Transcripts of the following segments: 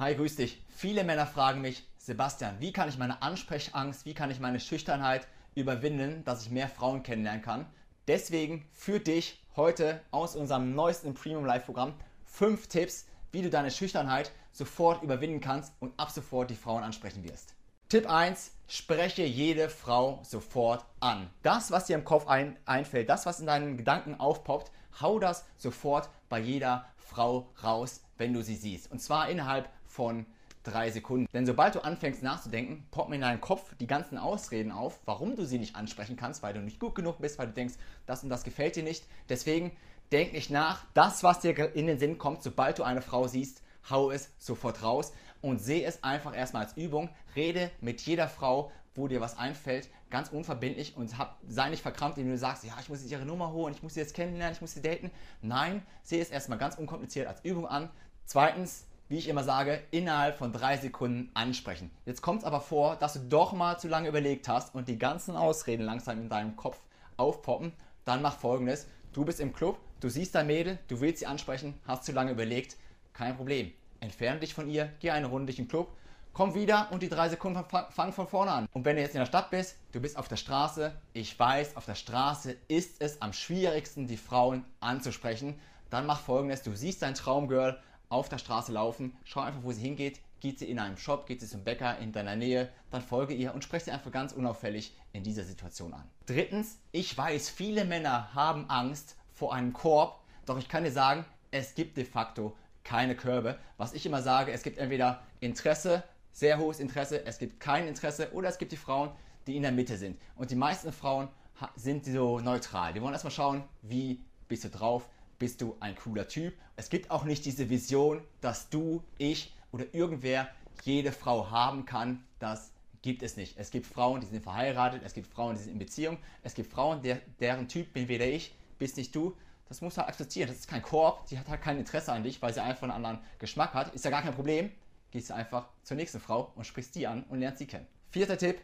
Hi, grüß dich. Viele Männer fragen mich, Sebastian, wie kann ich meine Ansprechangst, wie kann ich meine Schüchternheit überwinden, dass ich mehr Frauen kennenlernen kann? Deswegen für dich heute aus unserem neuesten Premium Live Programm fünf Tipps, wie du deine Schüchternheit sofort überwinden kannst und ab sofort die Frauen ansprechen wirst. Tipp 1, spreche jede Frau sofort an. Das, was dir im Kopf ein, einfällt, das, was in deinen Gedanken aufpoppt, hau das sofort bei jeder Frau raus, wenn du sie siehst. Und zwar innerhalb von drei Sekunden. Denn sobald du anfängst nachzudenken, poppen in deinem Kopf die ganzen Ausreden auf, warum du sie nicht ansprechen kannst, weil du nicht gut genug bist, weil du denkst, das und das gefällt dir nicht. Deswegen denk nicht nach. Das, was dir in den Sinn kommt, sobald du eine Frau siehst, hau es sofort raus und sehe es einfach erstmal als Übung. Rede mit jeder Frau, wo dir was einfällt, ganz unverbindlich und hab, sei nicht verkrampft, indem du sagst, ja, ich muss jetzt ihre Nummer holen, ich muss sie jetzt kennenlernen, ich muss sie daten. Nein, sehe es erstmal ganz unkompliziert als Übung an. Zweitens, wie ich immer sage, innerhalb von drei Sekunden ansprechen. Jetzt kommt es aber vor, dass du doch mal zu lange überlegt hast und die ganzen Ausreden langsam in deinem Kopf aufpoppen. Dann mach folgendes: Du bist im Club, du siehst dein Mädel, du willst sie ansprechen, hast zu lange überlegt, kein Problem. Entferne dich von ihr, geh eine Runde durch den Club, komm wieder und die drei Sekunden fangen von vorne an. Und wenn du jetzt in der Stadt bist, du bist auf der Straße, ich weiß, auf der Straße ist es am schwierigsten, die Frauen anzusprechen. Dann mach folgendes: Du siehst dein Traumgirl auf der Straße laufen, schau einfach, wo sie hingeht, geht sie in einem Shop, geht sie zum Bäcker in deiner Nähe, dann folge ihr und spreche sie einfach ganz unauffällig in dieser Situation an. Drittens, ich weiß, viele Männer haben Angst vor einem Korb, doch ich kann dir sagen, es gibt de facto keine Körbe. Was ich immer sage, es gibt entweder Interesse, sehr hohes Interesse, es gibt kein Interesse oder es gibt die Frauen, die in der Mitte sind. Und die meisten Frauen sind so neutral. Die wollen erstmal schauen, wie bist du drauf, bist du ein cooler Typ. Es gibt auch nicht diese Vision, dass du, ich oder irgendwer jede Frau haben kann. Das gibt es nicht. Es gibt Frauen, die sind verheiratet, es gibt Frauen, die sind in Beziehung, es gibt Frauen, der, deren Typ bin weder ich, bist nicht du. Das muss halt akzeptieren. Das ist kein Korb, die hat halt kein Interesse an dich, weil sie einfach einen anderen Geschmack hat. Ist ja gar kein Problem. Gehst du einfach zur nächsten Frau und sprichst die an und lernst sie kennen. Vierter Tipp,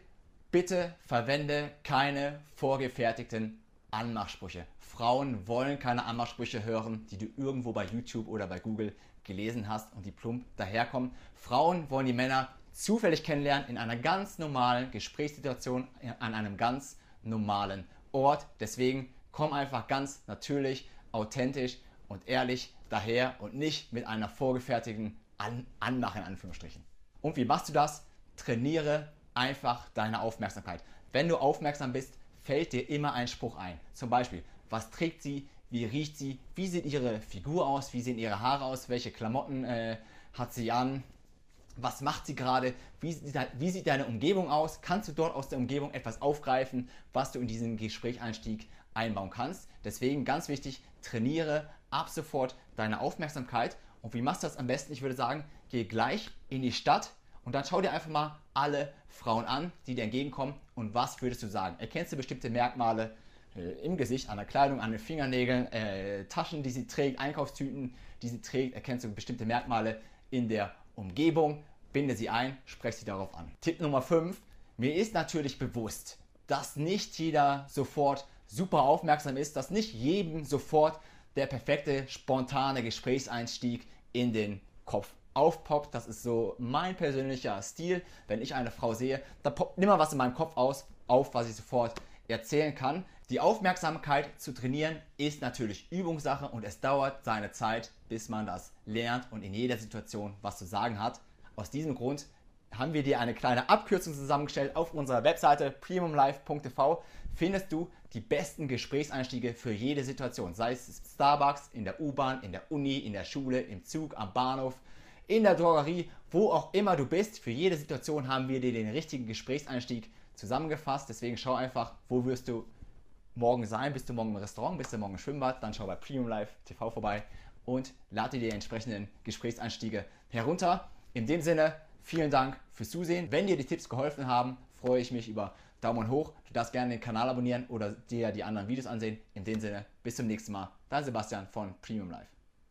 bitte verwende keine vorgefertigten Anmachsprüche. Frauen wollen keine Anmachsprüche hören, die du irgendwo bei YouTube oder bei Google gelesen hast und die plump daherkommen. Frauen wollen die Männer zufällig kennenlernen in einer ganz normalen Gesprächssituation, an einem ganz normalen Ort. Deswegen komm einfach ganz natürlich, authentisch und ehrlich daher und nicht mit einer vorgefertigten An Anmache in Anführungsstrichen. Und wie machst du das? Trainiere einfach deine Aufmerksamkeit. Wenn du aufmerksam bist, fällt dir immer ein Spruch ein. Zum Beispiel, was trägt sie, wie riecht sie, wie sieht ihre Figur aus, wie sehen ihre Haare aus, welche Klamotten äh, hat sie an, was macht sie gerade, wie, wie, sieht deine Umgebung aus, kannst du dort aus der Umgebung etwas aufgreifen, was du in diesen Gesprächseinstieg einbauen kannst. Deswegen ganz wichtig, trainiere ab sofort deine Aufmerksamkeit. Und wie machst du das am besten? Ich würde sagen, geh gleich in die Stadt und dann schau dir einfach mal alle Frauen an, die dir entgegenkommen und was würdest du sagen? Erkennst du bestimmte Merkmale äh, im Gesicht, an der Kleidung, an den Fingernägeln, äh, Taschen, die sie trägt, Einkaufstüten, die sie trägt? Erkennst du bestimmte Merkmale in der Umgebung? Binde sie ein, spreche sie darauf an. Tipp Nummer 5. Mir ist natürlich bewusst, dass nicht jeder sofort super aufmerksam ist, dass nicht jedem sofort der perfekte, spontane Gesprächseinstieg in den Kopf aufpoppt. Das ist so mein persönlicher Stil. Wenn ich eine Frau sehe, da poppt immer was in meinem Kopf aus, auf, was ich sofort erzählen kann. Die Aufmerksamkeit zu trainieren ist natürlich Übungssache und es dauert seine Zeit, bis man das lernt und in jeder Situation was zu sagen hat. Aus diesem Grund haben wir dir eine kleine Abkürzung zusammengestellt. Auf unserer Webseite premiumlife.tv findest du die besten Gesprächseinstiege für jede Situation. Sei es Starbucks, in der U-Bahn, in der Uni, in der Schule, im Zug, am Bahnhof, in der Drogerie, wo auch immer du bist. Für jede Situation haben wir dir den richtigen Gesprächseinstieg zusammengefasst. Deswegen schau einfach, wo wirst du morgen sein? Bist du morgen im Restaurant? Bist du morgen im Schwimmbad? Dann schau bei Premium Live TV vorbei und lade dir die entsprechenden Gesprächseinstiege herunter. In dem Sinne, vielen Dank fürs Zusehen. Wenn dir die Tipps geholfen haben, freue ich mich über Daumen hoch. Du darfst gerne den Kanal abonnieren oder dir die anderen Videos ansehen. In dem Sinne, bis zum nächsten Mal. Dein Sebastian von Premium Live.